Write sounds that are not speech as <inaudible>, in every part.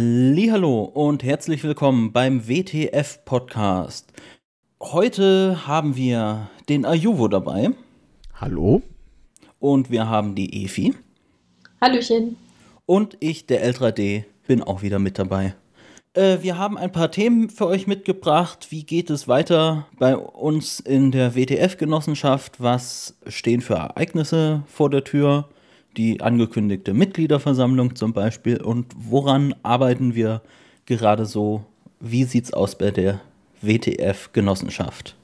Hallo und herzlich willkommen beim WTF Podcast. Heute haben wir den Ayuvo dabei. Hallo. Und wir haben die Efi. Hallöchen. Und ich, der L3D, bin auch wieder mit dabei. Äh, wir haben ein paar Themen für euch mitgebracht. Wie geht es weiter bei uns in der WTF-Genossenschaft? Was stehen für Ereignisse vor der Tür? Die angekündigte Mitgliederversammlung zum Beispiel. Und woran arbeiten wir gerade so? Wie sieht es aus bei der WTF-Genossenschaft?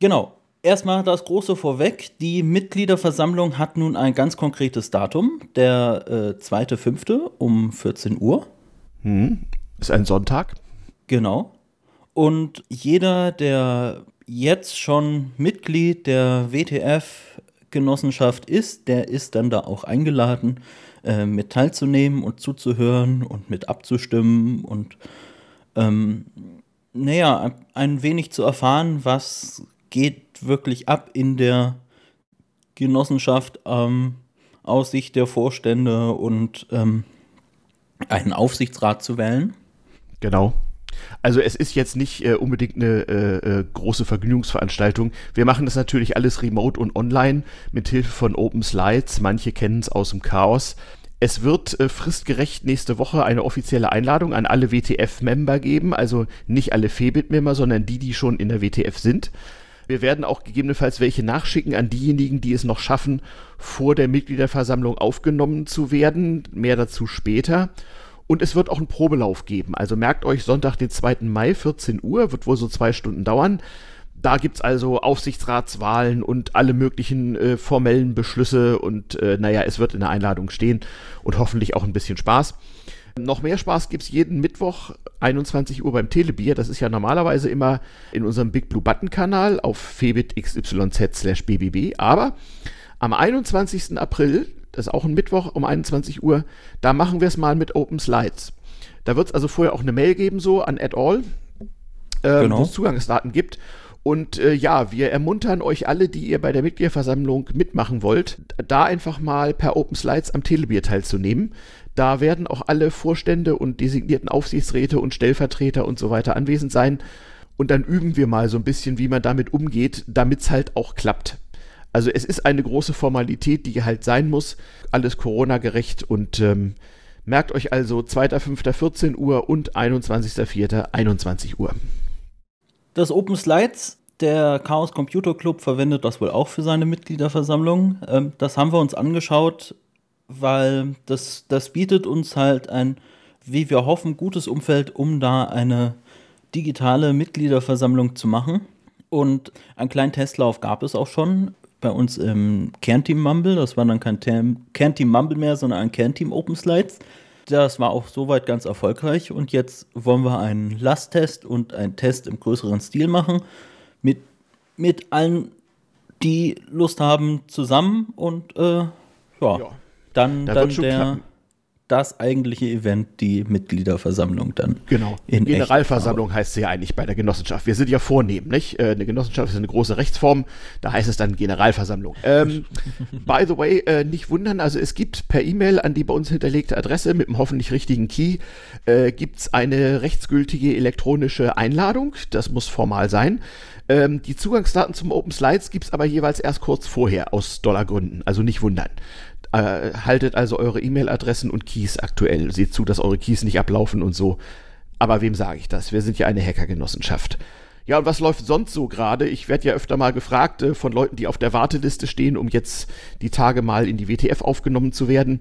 Genau. Erstmal das Große vorweg. Die Mitgliederversammlung hat nun ein ganz konkretes Datum, der äh, 2.5. um 14 Uhr. Hm. Ist ein Sonntag. Genau. Und jeder, der jetzt schon Mitglied der WTF-Genossenschaft ist, der ist dann da auch eingeladen, äh, mit teilzunehmen und zuzuhören und mit abzustimmen und ähm, naja, ein wenig zu erfahren, was geht wirklich ab in der Genossenschaft ähm, aus Sicht der Vorstände und ähm, einen Aufsichtsrat zu wählen. Genau. Also es ist jetzt nicht äh, unbedingt eine äh, äh, große Vergnügungsveranstaltung. Wir machen das natürlich alles remote und online mit Hilfe von Open Slides. Manche kennen es aus dem Chaos. Es wird äh, fristgerecht nächste Woche eine offizielle Einladung an alle WTF-Member geben, also nicht alle Febit-Member, sondern die, die schon in der WTF sind. Wir werden auch gegebenenfalls welche nachschicken an diejenigen, die es noch schaffen, vor der Mitgliederversammlung aufgenommen zu werden. Mehr dazu später. Und es wird auch einen Probelauf geben. Also merkt euch, Sonntag, den 2. Mai, 14 Uhr, wird wohl so zwei Stunden dauern. Da gibt es also Aufsichtsratswahlen und alle möglichen äh, formellen Beschlüsse und äh, naja, es wird in der Einladung stehen und hoffentlich auch ein bisschen Spaß. Noch mehr Spaß gibt es jeden Mittwoch 21 Uhr beim Telebier. Das ist ja normalerweise immer in unserem Big Blue Button Kanal auf febit xyz slash bbb. Aber am 21. April das ist auch ein Mittwoch um 21 Uhr, da machen wir es mal mit Open Slides. Da wird es also vorher auch eine Mail geben, so an AdAll, äh, genau. wo es Zugangsdaten gibt. Und äh, ja, wir ermuntern euch alle, die ihr bei der Mitgliederversammlung mitmachen wollt, da einfach mal per Open Slides am Telebier teilzunehmen. Da werden auch alle Vorstände und designierten Aufsichtsräte und Stellvertreter und so weiter anwesend sein. Und dann üben wir mal so ein bisschen, wie man damit umgeht, damit es halt auch klappt. Also es ist eine große Formalität, die halt sein muss. Alles Corona-gerecht und ähm, merkt euch also 2.5.14 Uhr und 21.4.21 Uhr. Das Open Slides, der Chaos Computer Club verwendet das wohl auch für seine Mitgliederversammlung. Ähm, das haben wir uns angeschaut, weil das, das bietet uns halt ein, wie wir hoffen, gutes Umfeld, um da eine digitale Mitgliederversammlung zu machen. Und einen kleinen Testlauf gab es auch schon bei uns im Kernteam Mumble. Das war dann kein Kernteam Mumble mehr, sondern ein Kernteam Open Slides. Das war auch soweit ganz erfolgreich und jetzt wollen wir einen Lasttest und einen Test im größeren Stil machen mit, mit allen, die Lust haben, zusammen und äh, ja, ja, dann, da dann der. Klappen das eigentliche Event die Mitgliederversammlung dann. Genau. In Generalversammlung heißt sie ja eigentlich bei der Genossenschaft. Wir sind ja vornehm, nicht? Äh, eine Genossenschaft ist eine große Rechtsform, da heißt es dann Generalversammlung. Ähm, <laughs> by the way, äh, nicht wundern, also es gibt per E-Mail an die bei uns hinterlegte Adresse mit dem hoffentlich richtigen Key, äh, gibt es eine rechtsgültige elektronische Einladung. Das muss formal sein. Ähm, die Zugangsdaten zum Open Slides gibt es aber jeweils erst kurz vorher aus Dollargründen, also nicht wundern. Äh, haltet also eure E-Mail-Adressen und Keys aktuell. Seht zu, dass eure Keys nicht ablaufen und so. Aber wem sage ich das? Wir sind ja eine Hackergenossenschaft. Ja, und was läuft sonst so gerade? Ich werde ja öfter mal gefragt äh, von Leuten, die auf der Warteliste stehen, um jetzt die Tage mal in die WTF aufgenommen zu werden.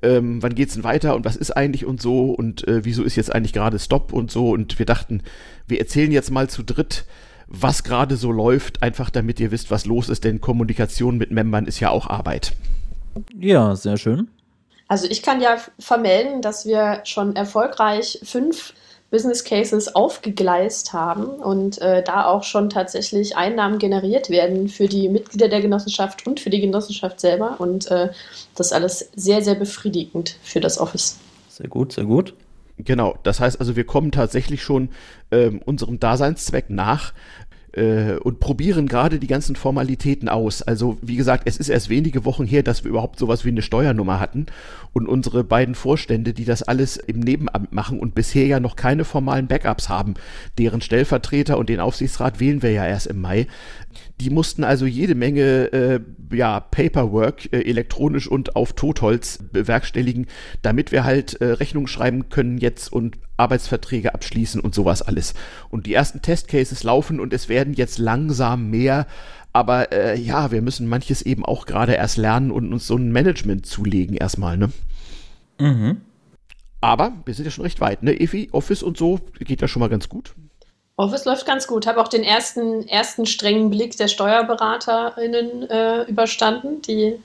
Ähm, wann geht's denn weiter und was ist eigentlich und so und äh, wieso ist jetzt eigentlich gerade Stopp und so und wir dachten, wir erzählen jetzt mal zu dritt, was gerade so läuft, einfach damit ihr wisst, was los ist, denn Kommunikation mit Membern ist ja auch Arbeit. Ja, sehr schön. Also ich kann ja vermelden, dass wir schon erfolgreich fünf Business Cases aufgegleist haben und äh, da auch schon tatsächlich Einnahmen generiert werden für die Mitglieder der Genossenschaft und für die Genossenschaft selber. Und äh, das ist alles sehr, sehr befriedigend für das Office. Sehr gut, sehr gut. Genau, das heißt also, wir kommen tatsächlich schon ähm, unserem Daseinszweck nach, äh, und probieren gerade die ganzen Formalitäten aus. Also wie gesagt, es ist erst wenige Wochen her, dass wir überhaupt sowas wie eine Steuernummer hatten und unsere beiden Vorstände, die das alles im Nebenamt machen und bisher ja noch keine formalen Backups haben, deren Stellvertreter und den Aufsichtsrat wählen wir ja erst im Mai. Die mussten also jede Menge äh, ja, Paperwork äh, elektronisch und auf Totholz bewerkstelligen, damit wir halt äh, Rechnungen schreiben können jetzt und Arbeitsverträge abschließen und sowas alles. Und die ersten Testcases laufen und es werden jetzt langsam mehr. Aber äh, ja, wir müssen manches eben auch gerade erst lernen und uns so ein Management zulegen erstmal, ne? Mhm. Aber wir sind ja schon recht weit, ne? Evi, Office und so geht ja schon mal ganz gut. Office läuft ganz gut. Habe auch den ersten, ersten strengen Blick der SteuerberaterInnen äh, überstanden. Die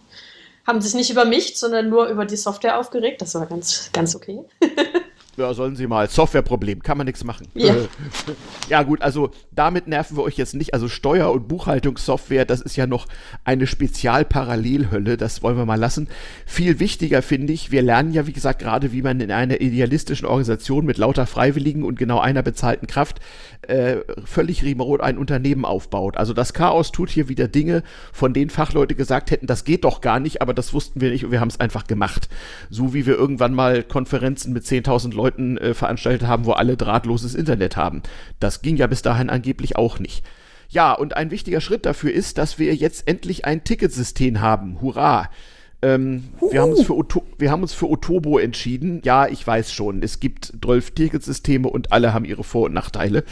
haben sich nicht über mich, sondern nur über die Software aufgeregt. Das war ganz, ganz okay. <laughs> Ja, sollen Sie mal. Softwareproblem, kann man nichts machen. Ja. <laughs> ja, gut, also damit nerven wir euch jetzt nicht. Also Steuer- und Buchhaltungssoftware, das ist ja noch eine Spezialparallelhölle, das wollen wir mal lassen. Viel wichtiger finde ich, wir lernen ja, wie gesagt, gerade, wie man in einer idealistischen Organisation mit lauter Freiwilligen und genau einer bezahlten Kraft äh, völlig remote ein Unternehmen aufbaut. Also das Chaos tut hier wieder Dinge, von denen Fachleute gesagt hätten, das geht doch gar nicht, aber das wussten wir nicht und wir haben es einfach gemacht. So wie wir irgendwann mal Konferenzen mit 10.000 Leuten äh, veranstaltet haben, wo alle drahtloses Internet haben. Das ging ja bis dahin angeblich auch nicht. Ja, und ein wichtiger Schritt dafür ist, dass wir jetzt endlich ein Ticketsystem haben. Hurra! Ähm, wir, haben uns für Oto wir haben uns für Otobo entschieden. Ja, ich weiß schon, es gibt 12 Ticketsysteme und alle haben ihre Vor- und Nachteile.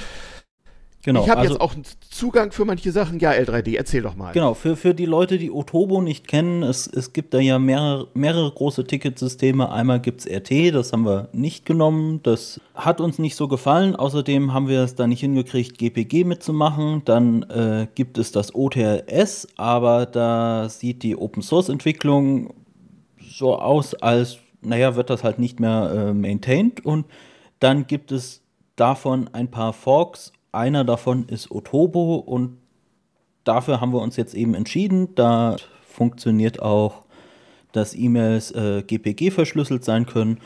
Genau, ich habe also, jetzt auch einen Zugang für manche Sachen. Ja, L3D, erzähl doch mal. Genau, für, für die Leute, die Otobo nicht kennen, es, es gibt da ja mehrere, mehrere große Ticketsysteme. Einmal gibt es RT, das haben wir nicht genommen. Das hat uns nicht so gefallen. Außerdem haben wir es da nicht hingekriegt, GPG mitzumachen. Dann äh, gibt es das OTRS, aber da sieht die Open-Source-Entwicklung so aus, als, naja, wird das halt nicht mehr äh, maintained. Und dann gibt es davon ein paar Forks einer davon ist Otobo und dafür haben wir uns jetzt eben entschieden. Da funktioniert auch, dass E-Mails äh, GPG verschlüsselt sein können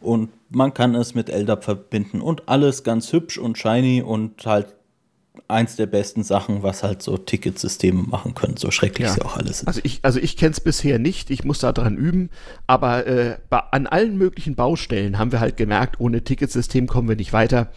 und man kann es mit LDAP verbinden und alles ganz hübsch und shiny und halt eins der besten Sachen, was halt so Ticketsysteme machen können, so schrecklich ja. sie auch alles sind. Also ich, also ich kenne es bisher nicht, ich muss da dran üben, aber äh, an allen möglichen Baustellen haben wir halt gemerkt, ohne Ticketsystem kommen wir nicht weiter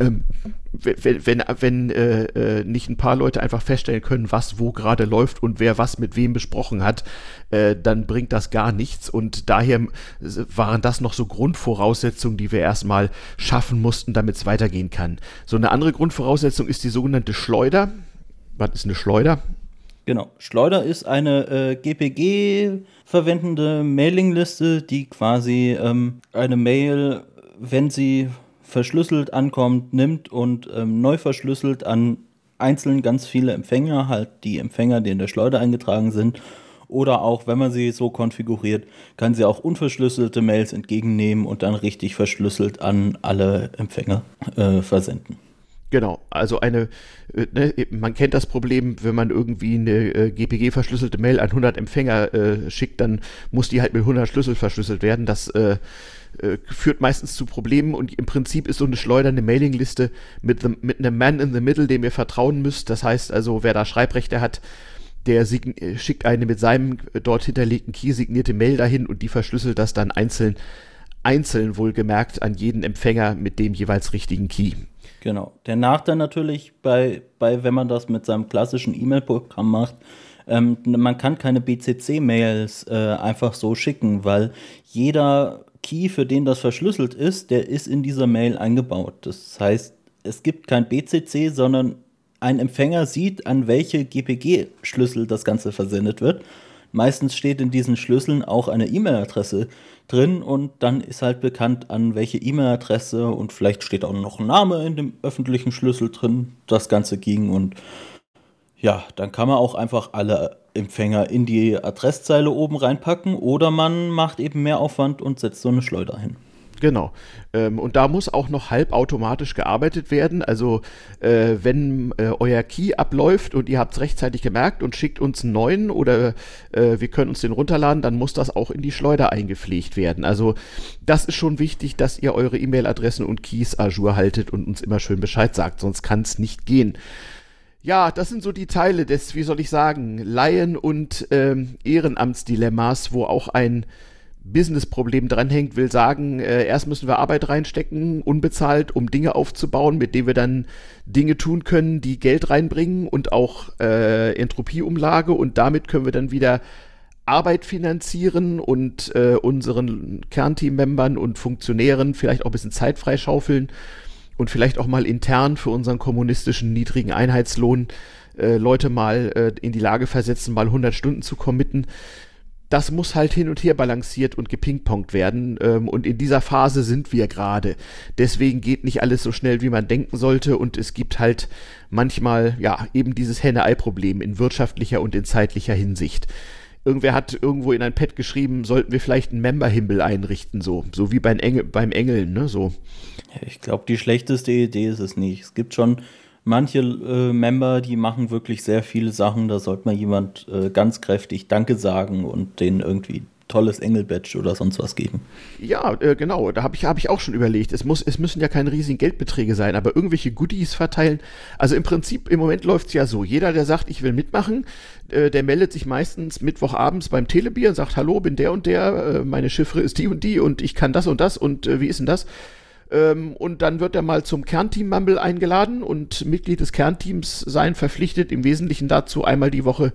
ähm, wenn, wenn, wenn äh, äh, nicht ein paar Leute einfach feststellen können, was wo gerade läuft und wer was mit wem besprochen hat, äh, dann bringt das gar nichts. Und daher waren das noch so Grundvoraussetzungen, die wir erstmal schaffen mussten, damit es weitergehen kann. So eine andere Grundvoraussetzung ist die sogenannte Schleuder. Was ist eine Schleuder? Genau. Schleuder ist eine äh, GPG verwendende Mailingliste, die quasi ähm, eine Mail, wenn sie verschlüsselt ankommt, nimmt und ähm, neu verschlüsselt an einzeln ganz viele Empfänger, halt die Empfänger, die in der Schleuder eingetragen sind. Oder auch, wenn man sie so konfiguriert, kann sie auch unverschlüsselte Mails entgegennehmen und dann richtig verschlüsselt an alle Empfänger äh, versenden. Genau, also eine, äh, ne, man kennt das Problem, wenn man irgendwie eine äh, GPG-verschlüsselte Mail an 100 Empfänger äh, schickt, dann muss die halt mit 100 Schlüssel verschlüsselt werden. Das äh, äh, führt meistens zu Problemen und im Prinzip ist so eine schleudernde Mailingliste mit, the, mit einem Man in the Middle, dem ihr vertrauen müsst. Das heißt also, wer da Schreibrechte hat, der äh, schickt eine mit seinem dort hinterlegten Key signierte Mail dahin und die verschlüsselt das dann einzeln, einzeln wohlgemerkt an jeden Empfänger mit dem jeweils richtigen Key. Genau. Der Nachteil natürlich bei, bei wenn man das mit seinem klassischen E-Mail-Programm macht, ähm, man kann keine BCC-Mails äh, einfach so schicken, weil jeder Key, für den das verschlüsselt ist, der ist in dieser Mail eingebaut. Das heißt, es gibt kein BCC, sondern ein Empfänger sieht, an welche GPG-Schlüssel das Ganze versendet wird. Meistens steht in diesen Schlüsseln auch eine E-Mail-Adresse drin und dann ist halt bekannt, an welche E-Mail-Adresse und vielleicht steht auch noch ein Name in dem öffentlichen Schlüssel drin, das Ganze ging und ja, dann kann man auch einfach alle Empfänger in die Adresszeile oben reinpacken oder man macht eben mehr Aufwand und setzt so eine Schleuder hin. Genau. Ähm, und da muss auch noch halbautomatisch gearbeitet werden. Also äh, wenn äh, euer Key abläuft und ihr habt es rechtzeitig gemerkt und schickt uns einen neuen oder äh, wir können uns den runterladen, dann muss das auch in die Schleuder eingepflegt werden. Also das ist schon wichtig, dass ihr eure E-Mail-Adressen und Keys Azure haltet und uns immer schön Bescheid sagt, sonst kann es nicht gehen. Ja, das sind so die Teile des, wie soll ich sagen, Laien- und ähm, Ehrenamtsdilemmas, wo auch ein Businessproblem dranhängt, will sagen, äh, erst müssen wir Arbeit reinstecken, unbezahlt, um Dinge aufzubauen, mit denen wir dann Dinge tun können, die Geld reinbringen und auch äh, Entropieumlage. Und damit können wir dann wieder Arbeit finanzieren und äh, unseren Kernteam-Membern und Funktionären vielleicht auch ein bisschen Zeit freischaufeln und vielleicht auch mal intern für unseren kommunistischen niedrigen Einheitslohn äh, Leute mal äh, in die Lage versetzen, mal 100 Stunden zu committen. Das muss halt hin und her balanciert und gepingpongt werden. Ähm, und in dieser Phase sind wir gerade. Deswegen geht nicht alles so schnell, wie man denken sollte. Und es gibt halt manchmal, ja, eben dieses Henne-Ei-Problem in wirtschaftlicher und in zeitlicher Hinsicht irgendwer hat irgendwo in ein Pad geschrieben, sollten wir vielleicht einen Member-Himmel einrichten, so, so wie beim, Engel, beim Engeln, ne, so. Ich glaube, die schlechteste Idee ist es nicht. Es gibt schon manche äh, Member, die machen wirklich sehr viele Sachen. Da sollte man jemand äh, ganz kräftig Danke sagen und denen irgendwie tolles Engel-Badge oder sonst was geben. Ja, äh, genau. Da habe ich, hab ich auch schon überlegt. Es, muss, es müssen ja keine riesigen Geldbeträge sein, aber irgendwelche Goodies verteilen. Also im Prinzip, im Moment läuft es ja so. Jeder, der sagt, ich will mitmachen, äh, der meldet sich meistens Mittwochabends beim Telebier und sagt, hallo, bin der und der, äh, meine Chiffre ist die und die und ich kann das und das und äh, wie ist denn das? Ähm, und dann wird er mal zum Kernteam Mumble eingeladen und Mitglied des Kernteams sein verpflichtet, im Wesentlichen dazu einmal die Woche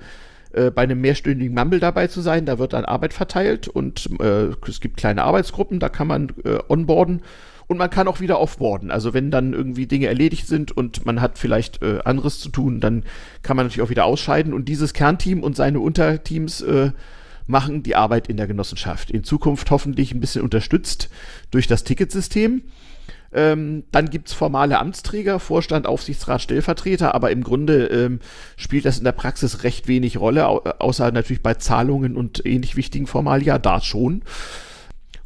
äh, bei einem mehrstündigen Mumble dabei zu sein. Da wird dann Arbeit verteilt und äh, es gibt kleine Arbeitsgruppen, da kann man äh, onboarden und man kann auch wieder offboarden. Also wenn dann irgendwie Dinge erledigt sind und man hat vielleicht äh, anderes zu tun, dann kann man natürlich auch wieder ausscheiden und dieses Kernteam und seine Unterteams äh, machen die Arbeit in der Genossenschaft. In Zukunft hoffentlich ein bisschen unterstützt durch das Ticketsystem. Ähm, dann gibt es formale Amtsträger, Vorstand, Aufsichtsrat, Stellvertreter, aber im Grunde ähm, spielt das in der Praxis recht wenig Rolle, au außer natürlich bei Zahlungen und ähnlich wichtigen Formalia, da schon.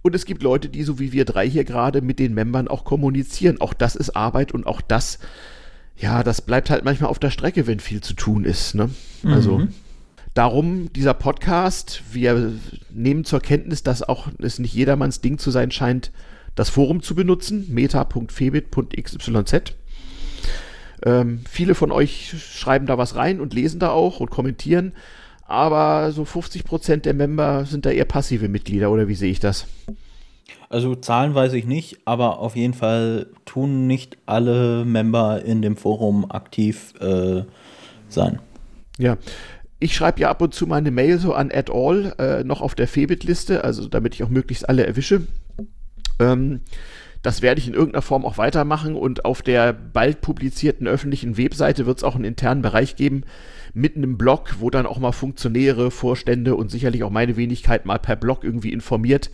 Und es gibt Leute, die so wie wir drei hier gerade mit den Membern auch kommunizieren. Auch das ist Arbeit und auch das, ja, das bleibt halt manchmal auf der Strecke, wenn viel zu tun ist. Ne? Also mhm. darum dieser Podcast. Wir nehmen zur Kenntnis, dass auch es nicht jedermanns Ding zu sein scheint, das Forum zu benutzen, meta.febit.xyz. Ähm, viele von euch schreiben da was rein und lesen da auch und kommentieren, aber so 50 Prozent der Member sind da eher passive Mitglieder, oder wie sehe ich das? Also Zahlen weiß ich nicht, aber auf jeden Fall tun nicht alle Member in dem Forum aktiv äh, sein. Ja, ich schreibe ja ab und zu meine Mail so an at all, äh, noch auf der Febit-Liste, also damit ich auch möglichst alle erwische. Ähm, das werde ich in irgendeiner Form auch weitermachen und auf der bald publizierten öffentlichen Webseite wird es auch einen internen Bereich geben mit einem Blog, wo dann auch mal Funktionäre, Vorstände und sicherlich auch meine Wenigkeit mal per Blog irgendwie informiert.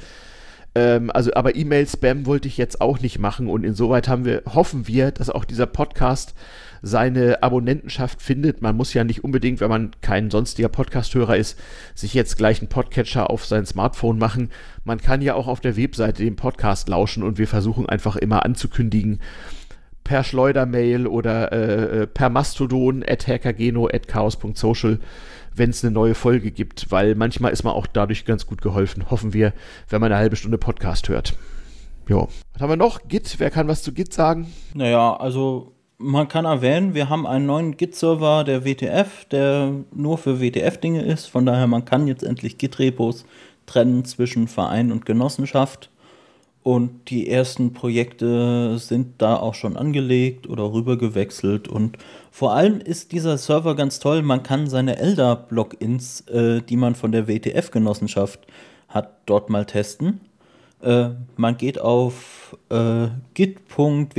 Ähm, also, aber E-Mail-Spam wollte ich jetzt auch nicht machen und insoweit haben wir, hoffen wir, dass auch dieser Podcast seine Abonnentenschaft findet. Man muss ja nicht unbedingt, wenn man kein sonstiger Podcast-Hörer ist, sich jetzt gleich einen Podcatcher auf sein Smartphone machen. Man kann ja auch auf der Webseite den Podcast lauschen und wir versuchen einfach immer anzukündigen, per Schleudermail oder äh, äh per Mastodon at hackergeno at chaos.social, wenn es eine neue Folge gibt, weil manchmal ist man auch dadurch ganz gut geholfen, hoffen wir, wenn man eine halbe Stunde Podcast hört. Jo. Was haben wir noch? Git, wer kann was zu Git sagen? Naja, also man kann erwähnen, wir haben einen neuen Git-Server der WTF, der nur für WTF-Dinge ist. Von daher, man kann jetzt endlich Git-Repos trennen zwischen Verein und Genossenschaft. Und die ersten Projekte sind da auch schon angelegt oder rübergewechselt. Und vor allem ist dieser Server ganz toll. Man kann seine Elder-Logins, äh, die man von der WTF-Genossenschaft hat, dort mal testen. Äh, man geht auf äh, git.wtf-eg.de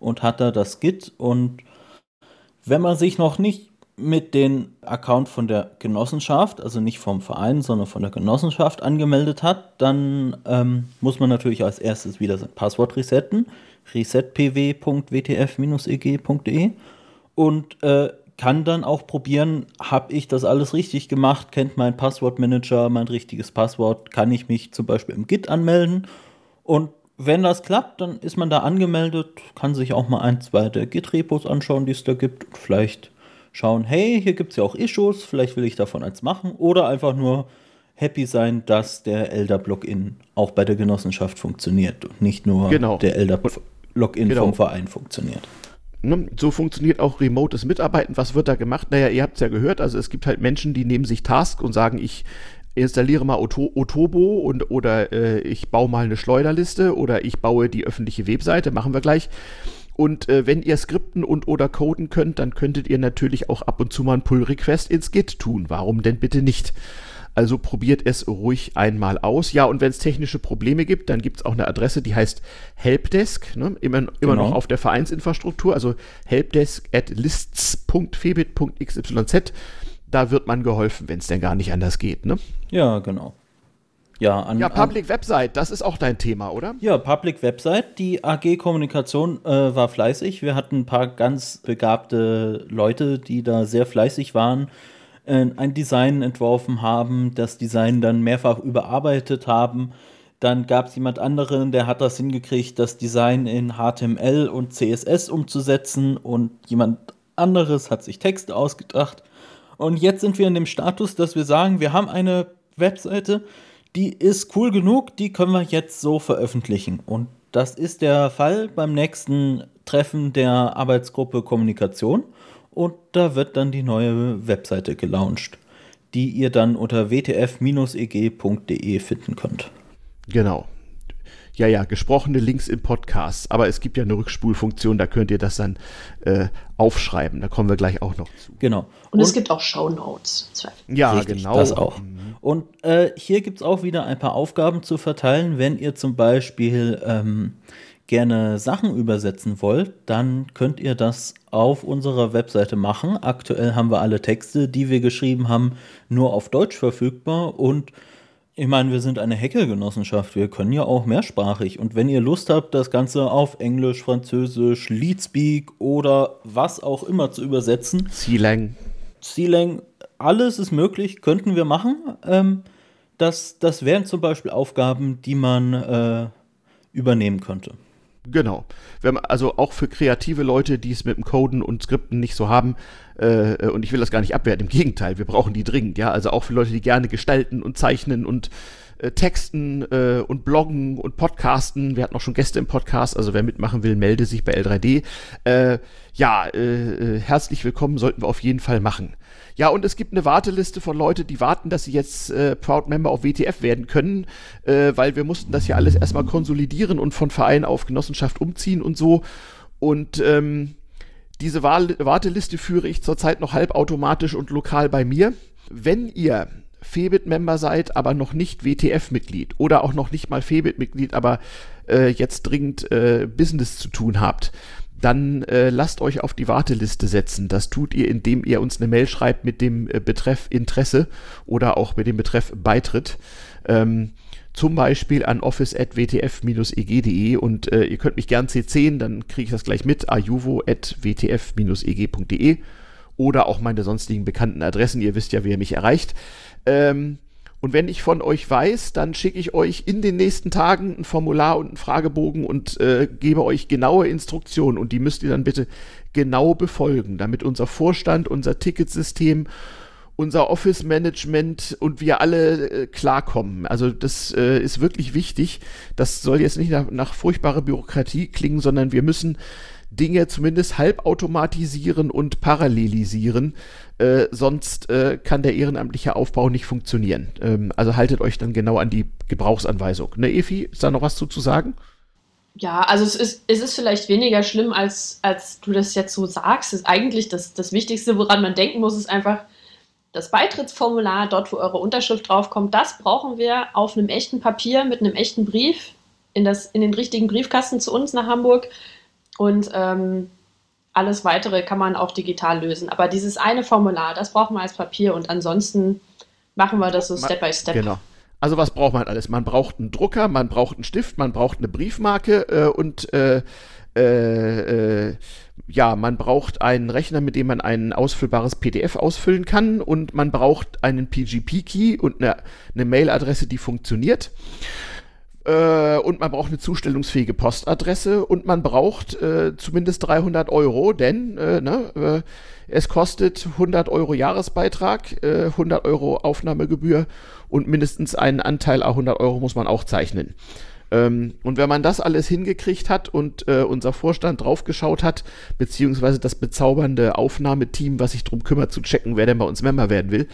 und hat da das Git. Und wenn man sich noch nicht mit dem Account von der Genossenschaft, also nicht vom Verein, sondern von der Genossenschaft angemeldet hat, dann ähm, muss man natürlich als erstes wieder sein Passwort resetten. resetpw.wtf-eg.de und äh, kann dann auch probieren, habe ich das alles richtig gemacht, kennt mein Passwortmanager mein richtiges Passwort, kann ich mich zum Beispiel im Git anmelden? Und wenn das klappt, dann ist man da angemeldet, kann sich auch mal ein, zwei der Git-Repos anschauen, die es da gibt. Und vielleicht schauen, hey, hier gibt es ja auch Issues, vielleicht will ich davon eins machen oder einfach nur happy sein, dass der Elder-Login auch bei der Genossenschaft funktioniert und nicht nur genau. der Elder-Login genau. vom Verein funktioniert. Ne? So funktioniert auch remotes Mitarbeiten. Was wird da gemacht? Naja, ihr habt es ja gehört, also es gibt halt Menschen, die nehmen sich Task und sagen, ich installiere mal Otobo und oder äh, ich baue mal eine Schleuderliste oder ich baue die öffentliche Webseite, machen wir gleich. Und äh, wenn ihr skripten und oder coden könnt, dann könntet ihr natürlich auch ab und zu mal ein Pull-Request ins Git tun. Warum denn bitte nicht? Also probiert es ruhig einmal aus. Ja, und wenn es technische Probleme gibt, dann gibt es auch eine Adresse, die heißt Helpdesk, ne? immer, immer genau. noch auf der Vereinsinfrastruktur, also helpdesk at lists.febit.xyz. Da wird man geholfen, wenn es denn gar nicht anders geht. Ne? Ja, genau. Ja, an, ja, Public an, Website, das ist auch dein Thema, oder? Ja, Public Website. Die AG Kommunikation äh, war fleißig. Wir hatten ein paar ganz begabte Leute, die da sehr fleißig waren, äh, ein Design entworfen haben, das Design dann mehrfach überarbeitet haben. Dann gab es jemand anderen, der hat das hingekriegt, das Design in HTML und CSS umzusetzen und jemand anderes hat sich Texte ausgedacht. Und jetzt sind wir in dem Status, dass wir sagen, wir haben eine Webseite, die ist cool genug, die können wir jetzt so veröffentlichen. Und das ist der Fall beim nächsten Treffen der Arbeitsgruppe Kommunikation. Und da wird dann die neue Webseite gelauncht, die ihr dann unter wtf-eg.de finden könnt. Genau ja, ja, gesprochene Links im Podcast. Aber es gibt ja eine Rückspulfunktion, da könnt ihr das dann äh, aufschreiben. Da kommen wir gleich auch noch zu. Genau. Und, Und es gibt auch Show Notes. Ja, Richtig, genau. Das auch. Mhm. Und äh, hier gibt es auch wieder ein paar Aufgaben zu verteilen. Wenn ihr zum Beispiel ähm, gerne Sachen übersetzen wollt, dann könnt ihr das auf unserer Webseite machen. Aktuell haben wir alle Texte, die wir geschrieben haben, nur auf Deutsch verfügbar und ich meine, wir sind eine Hackergenossenschaft. Wir können ja auch mehrsprachig. Und wenn ihr Lust habt, das Ganze auf Englisch, Französisch, Leadspeak oder was auch immer zu übersetzen. C-Lang. C-Lang, alles ist möglich, könnten wir machen. Ähm, das, das wären zum Beispiel Aufgaben, die man äh, übernehmen könnte. Genau. Man, also auch für kreative Leute, die es mit dem Coden und Skripten nicht so haben, äh, und ich will das gar nicht abwerten, im Gegenteil, wir brauchen die dringend, ja. Also auch für Leute, die gerne gestalten und zeichnen und äh, texten äh, und bloggen und podcasten. Wir hatten auch schon Gäste im Podcast, also wer mitmachen will, melde sich bei L3D. Äh, ja, äh, äh, herzlich willkommen, sollten wir auf jeden Fall machen. Ja, und es gibt eine Warteliste von Leuten, die warten, dass sie jetzt äh, Proud Member auf WTF werden können, äh, weil wir mussten das ja alles erstmal konsolidieren und von Verein auf Genossenschaft umziehen und so. Und ähm, diese Warteliste führe ich zurzeit noch halbautomatisch und lokal bei mir. Wenn ihr Febit-Member seid, aber noch nicht WTF-Mitglied oder auch noch nicht mal Febit-Mitglied, aber äh, jetzt dringend äh, Business zu tun habt, dann äh, lasst euch auf die Warteliste setzen. Das tut ihr, indem ihr uns eine Mail schreibt mit dem äh, Betreff Interesse oder auch mit dem Betreff Beitritt. Ähm, zum Beispiel an office.wtf-eg.de und äh, ihr könnt mich gern CCen, dann kriege ich das gleich mit, ajuvo.wtf-eg.de oder auch meine sonstigen bekannten Adressen. Ihr wisst ja, wie ihr mich erreicht. Ähm, und wenn ich von euch weiß, dann schicke ich euch in den nächsten Tagen ein Formular und einen Fragebogen und äh, gebe euch genaue Instruktionen. Und die müsst ihr dann bitte genau befolgen, damit unser Vorstand, unser Ticketsystem, unser Office-Management und wir alle äh, klarkommen. Also das äh, ist wirklich wichtig. Das soll jetzt nicht nach, nach furchtbarer Bürokratie klingen, sondern wir müssen Dinge zumindest halbautomatisieren und parallelisieren, äh, sonst äh, kann der ehrenamtliche Aufbau nicht funktionieren. Ähm, also haltet euch dann genau an die Gebrauchsanweisung. Ne, Efi, ist da noch was zu, zu sagen? Ja, also es ist, es ist vielleicht weniger schlimm, als, als du das jetzt so sagst. Es ist eigentlich das, das Wichtigste, woran man denken muss, ist einfach das Beitrittsformular, dort wo eure Unterschrift draufkommt, das brauchen wir auf einem echten Papier mit einem echten Brief in, das, in den richtigen Briefkasten zu uns nach Hamburg. Und ähm, alles weitere kann man auch digital lösen. Aber dieses eine Formular, das brauchen wir als Papier und ansonsten machen wir das so Step by Step. Genau. Also was braucht man alles? Man braucht einen Drucker, man braucht einen Stift, man braucht eine Briefmarke äh, und äh, äh, äh ja, man braucht einen Rechner, mit dem man ein ausfüllbares PDF ausfüllen kann und man braucht einen PGP-Key und eine, eine Mailadresse, die funktioniert. Äh, und man braucht eine zustellungsfähige Postadresse und man braucht äh, zumindest 300 Euro, denn äh, ne, äh, es kostet 100 Euro Jahresbeitrag, 100 äh, Euro Aufnahmegebühr und mindestens einen Anteil a 100 Euro muss man auch zeichnen. Ähm, und wenn man das alles hingekriegt hat und äh, unser Vorstand draufgeschaut hat, beziehungsweise das bezaubernde Aufnahmeteam, was sich darum kümmert, zu checken, wer denn bei uns Member werden will,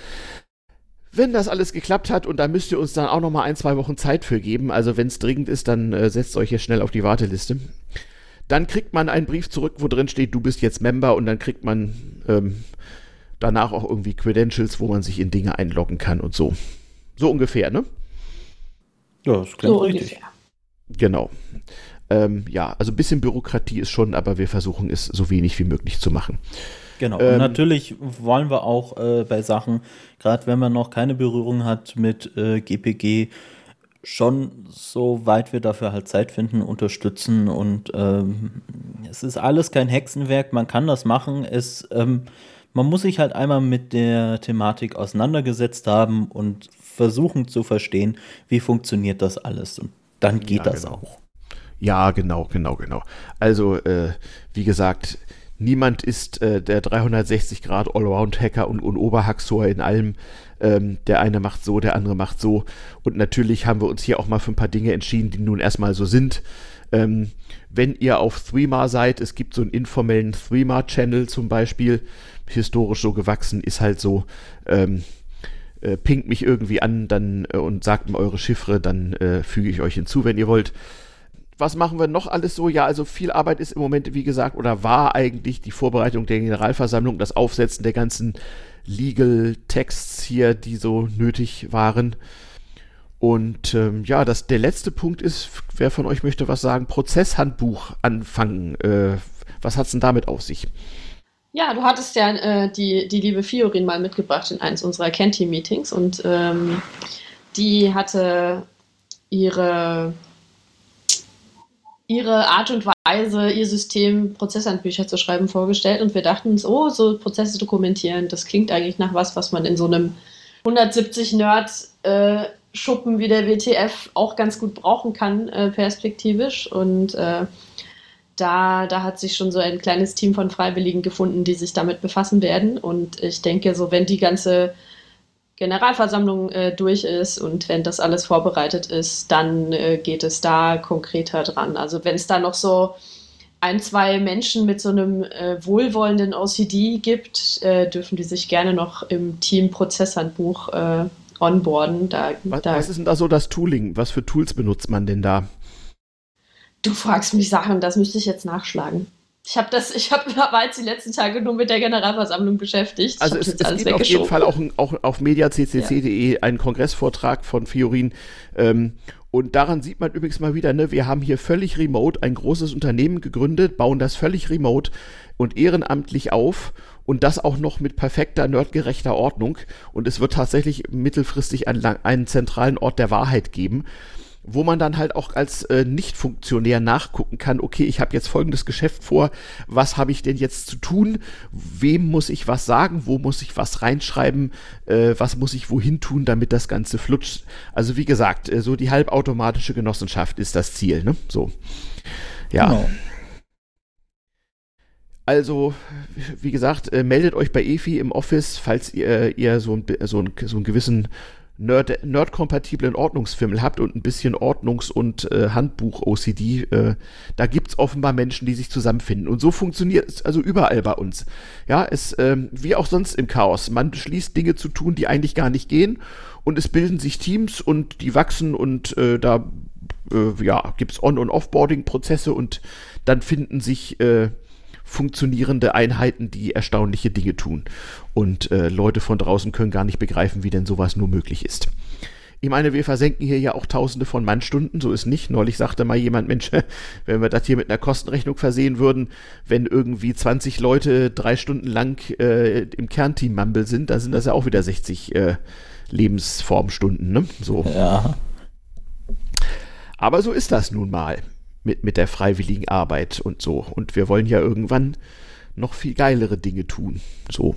wenn das alles geklappt hat und da müsst ihr uns dann auch noch mal ein, zwei Wochen Zeit für geben, also wenn es dringend ist, dann äh, setzt euch hier schnell auf die Warteliste. Dann kriegt man einen Brief zurück, wo drin steht, du bist jetzt Member und dann kriegt man ähm, danach auch irgendwie Credentials, wo man sich in Dinge einloggen kann und so. So ungefähr, ne? Ja, das klingt so richtig. Ungefähr. Genau. Ähm, ja, also ein bisschen Bürokratie ist schon, aber wir versuchen es so wenig wie möglich zu machen. Genau. Ähm, und natürlich wollen wir auch äh, bei Sachen, gerade wenn man noch keine Berührung hat mit äh, GPG, schon so weit wir dafür halt Zeit finden, unterstützen. Und ähm, es ist alles kein Hexenwerk, man kann das machen. Es, ähm, man muss sich halt einmal mit der Thematik auseinandergesetzt haben und versuchen zu verstehen, wie funktioniert das alles. Und dann geht ja, das genau. auch. Ja, genau, genau, genau. Also, äh, wie gesagt, niemand ist äh, der 360 Grad Allround-Hacker und, und Oberhaxor in allem. Ähm, der eine macht so, der andere macht so. Und natürlich haben wir uns hier auch mal für ein paar Dinge entschieden, die nun erstmal so sind. Ähm, wenn ihr auf Threema seid, es gibt so einen informellen Threema-Channel zum Beispiel, historisch so gewachsen, ist halt so, ähm, äh, pinkt mich irgendwie an dann äh, und sagt mir eure Chiffre, dann äh, füge ich euch hinzu, wenn ihr wollt. Was machen wir noch alles so? Ja, also viel Arbeit ist im Moment, wie gesagt, oder war eigentlich die Vorbereitung der Generalversammlung, das Aufsetzen der ganzen Legal Texts hier, die so nötig waren. Und ähm, ja, das, der letzte Punkt ist, wer von euch möchte was sagen, Prozesshandbuch anfangen. Äh, was hat es denn damit auf sich? Ja, du hattest ja äh, die, die liebe Fiorin mal mitgebracht in eins unserer Kenti-Meetings und ähm, die hatte ihre, ihre Art und Weise, ihr System, Prozesshandbücher zu schreiben, vorgestellt und wir dachten uns, oh, so Prozesse dokumentieren, das klingt eigentlich nach was, was man in so einem 170 Nerd äh, Schuppen wie der WTF auch ganz gut brauchen kann, äh, perspektivisch und äh, da, da hat sich schon so ein kleines Team von Freiwilligen gefunden, die sich damit befassen werden. Und ich denke, so wenn die ganze Generalversammlung äh, durch ist und wenn das alles vorbereitet ist, dann äh, geht es da konkreter dran. Also wenn es da noch so ein, zwei Menschen mit so einem äh, wohlwollenden OCD gibt, äh, dürfen die sich gerne noch im Team Prozesshandbuch äh, onboarden. Da, was, da was ist denn da so das Tooling? Was für Tools benutzt man denn da? Du fragst mich Sachen, das müsste ich jetzt nachschlagen. Ich habe das, ich habe war jetzt die letzten Tage nur mit der Generalversammlung beschäftigt. Also es, es gibt auf jeden Fall auch, auch auf mediaccc.de ja. einen Kongressvortrag von Fiorin. Ähm, und daran sieht man übrigens mal wieder, ne, wir haben hier völlig remote ein großes Unternehmen gegründet, bauen das völlig remote und ehrenamtlich auf und das auch noch mit perfekter, nerdgerechter Ordnung. Und es wird tatsächlich mittelfristig einen, einen zentralen Ort der Wahrheit geben wo man dann halt auch als äh, Nicht-Funktionär nachgucken kann, okay, ich habe jetzt folgendes Geschäft vor, was habe ich denn jetzt zu tun, wem muss ich was sagen, wo muss ich was reinschreiben, äh, was muss ich wohin tun, damit das Ganze flutscht. Also wie gesagt, äh, so die halbautomatische Genossenschaft ist das Ziel, ne? So. Ja. Genau. Also, wie gesagt, äh, meldet euch bei EFI im Office, falls ihr, ihr so, ein, so, ein, so einen gewissen Nerd, nerdkompatiblen Ordnungsfimmel habt und ein bisschen Ordnungs- und äh, Handbuch-OCD, äh, da gibt es offenbar Menschen, die sich zusammenfinden. Und so funktioniert es also überall bei uns. Ja, es, ähm, wie auch sonst im Chaos. Man beschließt Dinge zu tun, die eigentlich gar nicht gehen. Und es bilden sich Teams und die wachsen und äh, da äh, ja, gibt es On- und Offboarding-Prozesse und dann finden sich äh, funktionierende Einheiten, die erstaunliche Dinge tun. Und äh, Leute von draußen können gar nicht begreifen, wie denn sowas nur möglich ist. Ich meine, wir versenken hier ja auch tausende von Mannstunden, so ist nicht. Neulich sagte mal jemand, Mensch, <laughs> wenn wir das hier mit einer Kostenrechnung versehen würden, wenn irgendwie 20 Leute drei Stunden lang äh, im Kernteam Mumble sind, dann sind das ja auch wieder 60 äh, Lebensformstunden, ne? So. Ja. Aber so ist das nun mal mit, mit der freiwilligen Arbeit und so. Und wir wollen ja irgendwann noch viel geilere Dinge tun. So.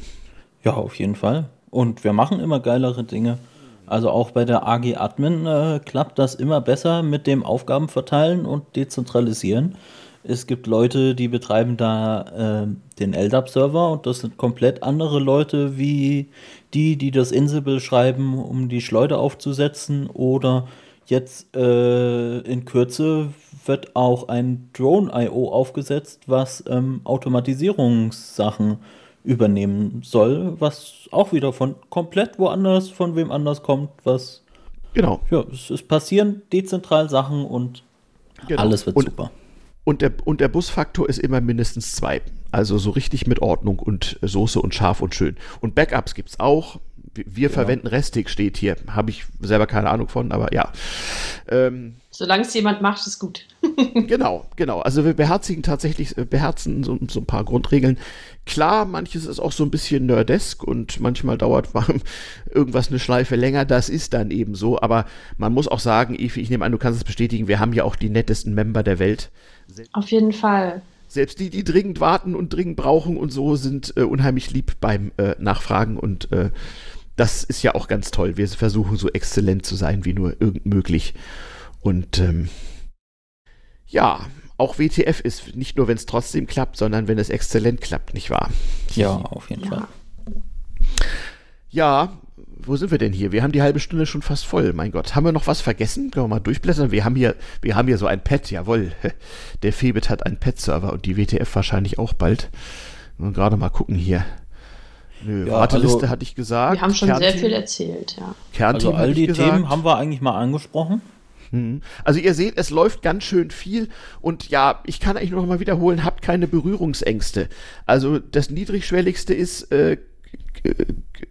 Ja, auf jeden Fall. Und wir machen immer geilere Dinge. Also auch bei der AG Admin äh, klappt das immer besser mit dem Aufgaben verteilen und dezentralisieren. Es gibt Leute, die betreiben da äh, den LDAP-Server und das sind komplett andere Leute wie die, die das Ansible schreiben, um die Schleuder aufzusetzen oder Jetzt äh, in Kürze wird auch ein Drone.io aufgesetzt, was ähm, Automatisierungssachen übernehmen soll, was auch wieder von komplett woanders, von wem anders kommt, was. Genau. Ja, es, es passieren dezentral Sachen und genau. alles wird und, super. Und der, und der Busfaktor ist immer mindestens zwei. Also so richtig mit Ordnung und Soße und scharf und schön. Und Backups gibt es auch. Wir genau. verwenden Restig, steht hier. Habe ich selber keine Ahnung von, aber ja. Ähm, Solange es jemand macht, ist gut. <laughs> genau, genau. Also wir beherzigen tatsächlich, äh, beherzen so, so, ein paar Grundregeln. Klar, manches ist auch so ein bisschen nerdesk und manchmal dauert <laughs> irgendwas eine Schleife länger. Das ist dann eben so. Aber man muss auch sagen, Evi, ich nehme an, du kannst es bestätigen, wir haben ja auch die nettesten Member der Welt. Auf jeden Fall. Selbst die, die dringend warten und dringend brauchen und so, sind äh, unheimlich lieb beim äh, Nachfragen und äh, das ist ja auch ganz toll. Wir versuchen so exzellent zu sein wie nur irgend möglich. Und ähm, ja, auch WTF ist nicht nur, wenn es trotzdem klappt, sondern wenn es exzellent klappt, nicht wahr? Ja, auf jeden ja. Fall. Ja, wo sind wir denn hier? Wir haben die halbe Stunde schon fast voll. Mein Gott, haben wir noch was vergessen? Können wir mal durchblättern? Wir haben hier, wir haben hier so ein Pad, jawohl. <laughs> Der Febit hat einen Pad-Server und die WTF wahrscheinlich auch bald. Und gerade mal gucken hier. Nö, ja, Warteliste also, hatte ich gesagt. Wir haben schon Kernteam, sehr viel erzählt, ja. Kernteam also all die Themen haben wir eigentlich mal angesprochen. Hm. Also ihr seht, es läuft ganz schön viel und ja, ich kann eigentlich noch mal wiederholen, habt keine Berührungsängste. Also das niedrigschwelligste ist, äh,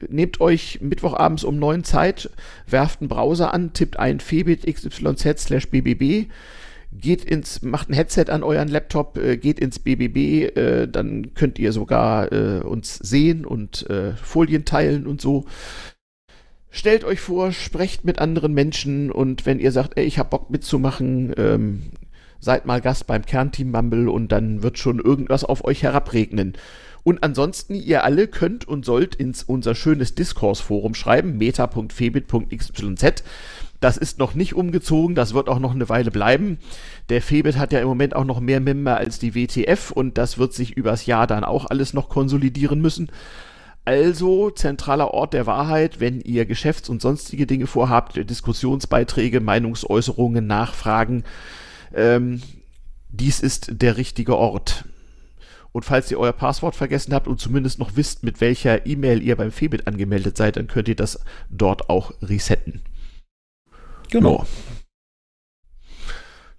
nehmt euch Mittwochabends um neun Zeit, werft einen Browser an, tippt ein febit xyz slash bbb, geht ins, macht ein Headset an euren Laptop, äh, geht ins BBB, äh, dann könnt ihr sogar äh, uns sehen und äh, Folien teilen und so. Stellt euch vor, sprecht mit anderen Menschen und wenn ihr sagt, ey, ich hab Bock mitzumachen, ähm, seid mal Gast beim Kernteam Mumble und dann wird schon irgendwas auf euch herabregnen. Und ansonsten, ihr alle könnt und sollt ins unser schönes Diskursforum schreiben, meta.febit.xyz. Das ist noch nicht umgezogen, das wird auch noch eine Weile bleiben. Der Febit hat ja im Moment auch noch mehr Member als die WTF und das wird sich übers Jahr dann auch alles noch konsolidieren müssen. Also zentraler Ort der Wahrheit, wenn ihr Geschäfts- und sonstige Dinge vorhabt, Diskussionsbeiträge, Meinungsäußerungen, Nachfragen. Ähm, dies ist der richtige Ort. Und falls ihr euer Passwort vergessen habt und zumindest noch wisst, mit welcher E-Mail ihr beim Febit angemeldet seid, dann könnt ihr das dort auch resetten. Genau.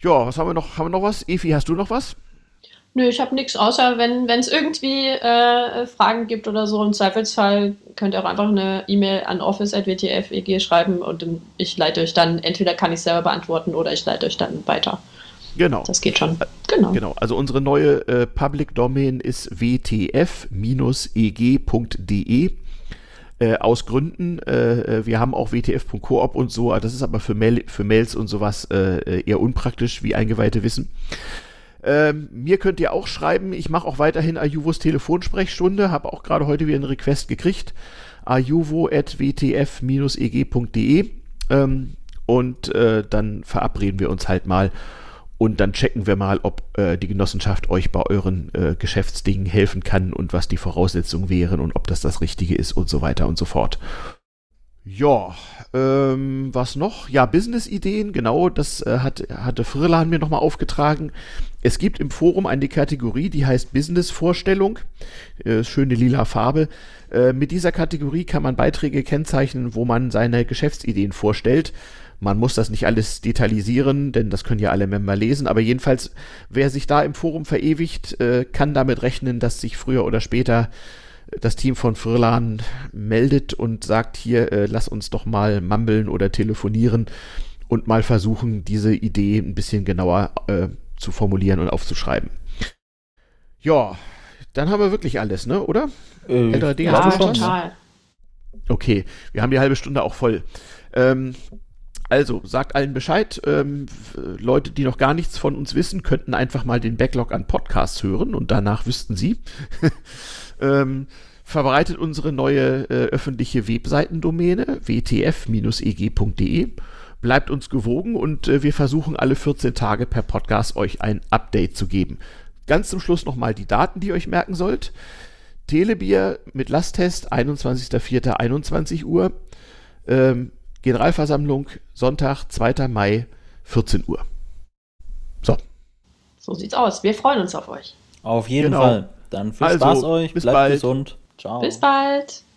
Ja, was haben wir noch? Haben wir noch was? Evi, hast du noch was? Nö, ich habe nichts, außer wenn es irgendwie äh, Fragen gibt oder so. Im Zweifelsfall könnt ihr auch einfach eine E-Mail an office.wtf.eg schreiben und ich leite euch dann, entweder kann ich selber beantworten oder ich leite euch dann weiter. Genau. Das geht schon. Genau. Genau. Also unsere neue äh, Public Domain ist wtf-eg.de. Äh, aus Gründen. Äh, äh wir haben auch wtf.coop und so. Das ist aber für, Mail, für Mails und sowas äh, eher unpraktisch, wie Eingeweihte wissen. Ähm, mir könnt ihr auch schreiben. Ich mache auch weiterhin Ayuvos Telefonsprechstunde. Habe auch gerade heute wieder einen Request gekriegt. ayuvo.wtf-eg.de. Ähm, und äh, dann verabreden wir uns halt mal und dann checken wir mal, ob äh, die Genossenschaft euch bei euren äh, Geschäftsdingen helfen kann und was die Voraussetzungen wären und ob das das Richtige ist und so weiter und so fort. Ja, ähm, was noch? Ja, Business-Ideen, genau, das äh, hat, hatte Frillan mir nochmal aufgetragen. Es gibt im Forum eine Kategorie, die heißt Business-Vorstellung. Äh, schöne lila Farbe. Äh, mit dieser Kategorie kann man Beiträge kennzeichnen, wo man seine Geschäftsideen vorstellt. Man muss das nicht alles detailisieren, denn das können ja alle Member lesen. Aber jedenfalls, wer sich da im Forum verewigt, äh, kann damit rechnen, dass sich früher oder später das Team von Frillan meldet und sagt, hier, äh, lass uns doch mal mumbeln oder telefonieren und mal versuchen, diese Idee ein bisschen genauer äh, zu formulieren und aufzuschreiben. Ja, dann haben wir wirklich alles, ne? Oder? Äh, Ältere Dinge ja, total. Okay, wir haben die halbe Stunde auch voll. Ähm, also, sagt allen Bescheid. Ähm, Leute, die noch gar nichts von uns wissen, könnten einfach mal den Backlog an Podcasts hören und danach wüssten sie. <laughs> ähm, verbreitet unsere neue äh, öffentliche Webseitendomäne wtf-eg.de. Bleibt uns gewogen und äh, wir versuchen alle 14 Tage per Podcast euch ein Update zu geben. Ganz zum Schluss nochmal die Daten, die ihr euch merken sollt. Telebier mit Lasttest 21.04.21 Uhr. Ähm, Generalversammlung Sonntag, 2. Mai, 14 Uhr. So. So sieht's aus. Wir freuen uns auf euch. Auf jeden Genau. Fall. Dann viel Also, Spaß euch, bis bleibt bald. gesund. Ciao. Bis bald.